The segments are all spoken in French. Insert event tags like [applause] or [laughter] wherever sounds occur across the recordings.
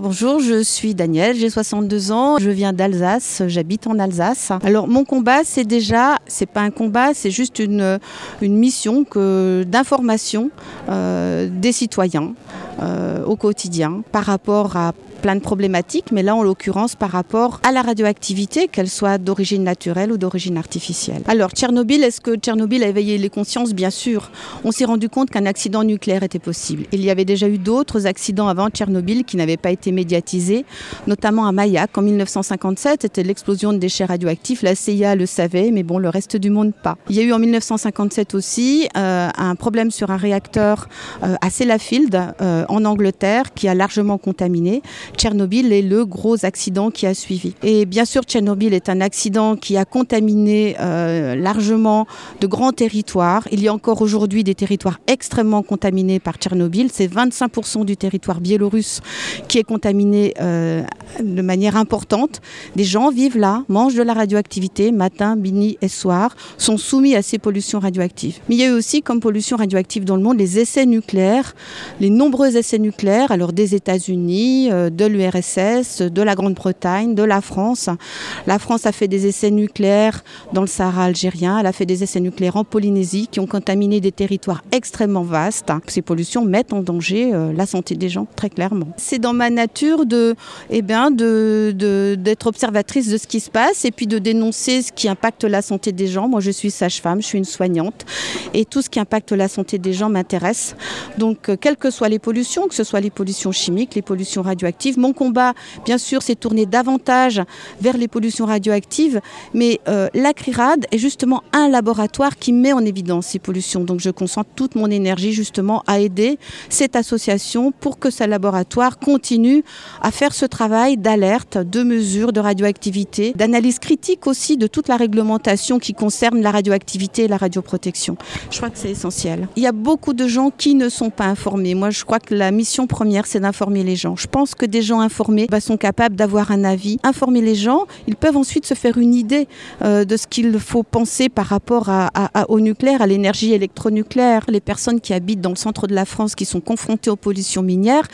Bonjour, je suis Danielle, j'ai 62 ans, je viens d'Alsace, j'habite en Alsace. Alors mon combat, c'est déjà, c'est pas un combat, c'est juste une, une mission d'information euh, des citoyens euh, au quotidien par rapport à plein de problématiques, mais là en l'occurrence par rapport à la radioactivité, qu'elle soit d'origine naturelle ou d'origine artificielle. Alors Tchernobyl, est-ce que Tchernobyl a éveillé les consciences? Bien sûr. On s'est rendu compte qu'un accident nucléaire était possible. Il y avait déjà eu d'autres accidents avant Tchernobyl qui n'avaient pas été médiatisés, notamment à Mayak en 1957, c'était l'explosion de déchets radioactifs. La CIA le savait, mais bon, le reste du monde pas. Il y a eu en 1957 aussi euh, un problème sur un réacteur euh, à Sellafield euh, en Angleterre qui a largement contaminé. Tchernobyl est le gros accident qui a suivi. Et bien sûr, Tchernobyl est un accident qui a contaminé euh, largement de grands territoires. Il y a encore aujourd'hui des territoires extrêmement contaminés par Tchernobyl. C'est 25% du territoire biélorusse qui est contaminé euh, de manière importante. Des gens vivent là, mangent de la radioactivité matin, midi et soir, sont soumis à ces pollutions radioactives. Mais il y a eu aussi comme pollution radioactive dans le monde les essais nucléaires, les nombreux essais nucléaires, alors des États-Unis, euh, de l'URSS, de la Grande-Bretagne, de la France. La France a fait des essais nucléaires dans le Sahara algérien, elle a fait des essais nucléaires en Polynésie qui ont contaminé des territoires extrêmement vastes. Ces pollutions mettent en danger euh, la santé des gens, très clairement. C'est dans ma nature de, eh bien, de, d'être observatrice de ce qui se passe et puis de dénoncer ce qui impacte la santé des gens. Moi, je suis sage-femme, je suis une soignante et tout ce qui impacte la santé des gens m'intéresse. Donc, euh, quelles que soient les pollutions, que ce soit les pollutions chimiques, les pollutions radioactives, mon combat, bien sûr, c'est tourné davantage vers les pollutions radioactives, mais euh, la est justement un laboratoire qui met en évidence ces pollutions. Donc je concentre toute mon énergie justement à aider cette association pour que ce laboratoire continue à faire ce travail d'alerte, de mesure de radioactivité, d'analyse critique aussi de toute la réglementation qui concerne la radioactivité et la radioprotection. Je crois que c'est essentiel. Il y a beaucoup de gens qui ne sont pas informés. Moi, je crois que la mission première, c'est d'informer les gens. Je pense que des gens informés bah, sont capables d'avoir un avis. Informer les gens, ils peuvent ensuite se faire une idée euh, de ce qu'il faut penser par rapport au nucléaire, à l'énergie électronucléaire. Les personnes qui habitent dans le centre de la France, qui sont confrontées aux pollutions minières,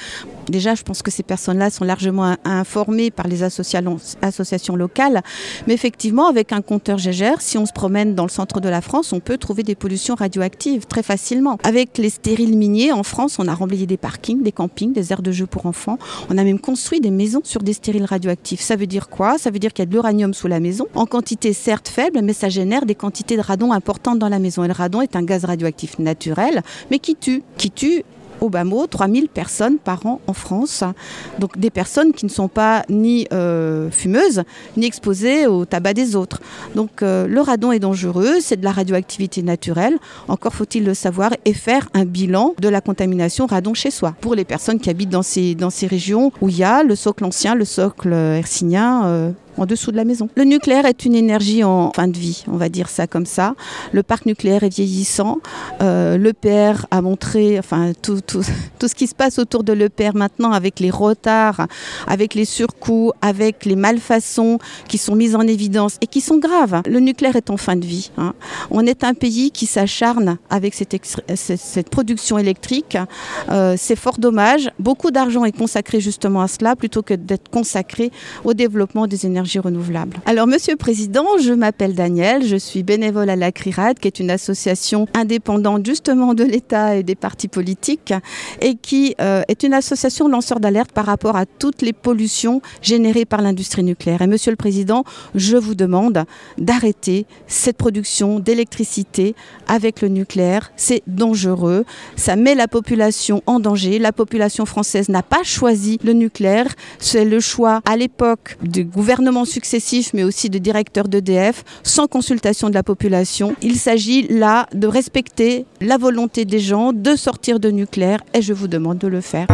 déjà, je pense que ces personnes-là sont largement informées par les associations locales. Mais effectivement, avec un compteur GGR, si on se promène dans le centre de la France, on peut trouver des pollutions radioactives très facilement. Avec les stériles miniers, en France, on a remblayé des parkings, des campings, des aires de jeux pour enfants. On a même construit des maisons sur des stériles radioactifs. Ça veut dire quoi? Ça veut dire qu'il y a de l'uranium sous la maison, en quantité certes faible, mais ça génère des quantités de radon importantes dans la maison. Et le radon est un gaz radioactif naturel, mais qui tue. Qui tue au bas mot 3000 personnes par an en France. Donc des personnes qui ne sont pas ni euh, fumeuses, ni exposées au tabac des autres. Donc euh, le radon est dangereux, c'est de la radioactivité naturelle. Encore faut-il le savoir et faire un bilan de la contamination radon chez soi. Pour les personnes qui habitent dans ces, dans ces régions où il y a le socle ancien, le socle euh, en dessous de la maison. Le nucléaire est une énergie en fin de vie, on va dire ça comme ça. Le parc nucléaire est vieillissant. Euh, L'EPR a montré, enfin [laughs] tout, ce qui se passe autour de l'EPR maintenant avec les retards, avec les surcoûts, avec les malfaçons qui sont mises en évidence et qui sont graves. Le nucléaire est en fin de vie. Hein. On est un pays qui s'acharne avec cette, cette, production électrique. Euh, C'est fort dommage. Beaucoup d'argent est consacré justement à cela plutôt que d'être consacré au développement des énergies renouvelable. Alors, Monsieur le Président, je m'appelle Daniel, je suis bénévole à la CRIRAD, qui est une association indépendante justement de l'État et des partis politiques, et qui euh, est une association lanceur d'alerte par rapport à toutes les pollutions générées par l'industrie nucléaire. Et Monsieur le Président, je vous demande d'arrêter cette production d'électricité avec le nucléaire. C'est dangereux, ça met la population en danger. La population française n'a pas choisi le nucléaire, c'est le choix à l'époque du gouvernement successifs, mais aussi de directeurs d'EDF, sans consultation de la population. Il s'agit là de respecter la volonté des gens de sortir de nucléaire et je vous demande de le faire.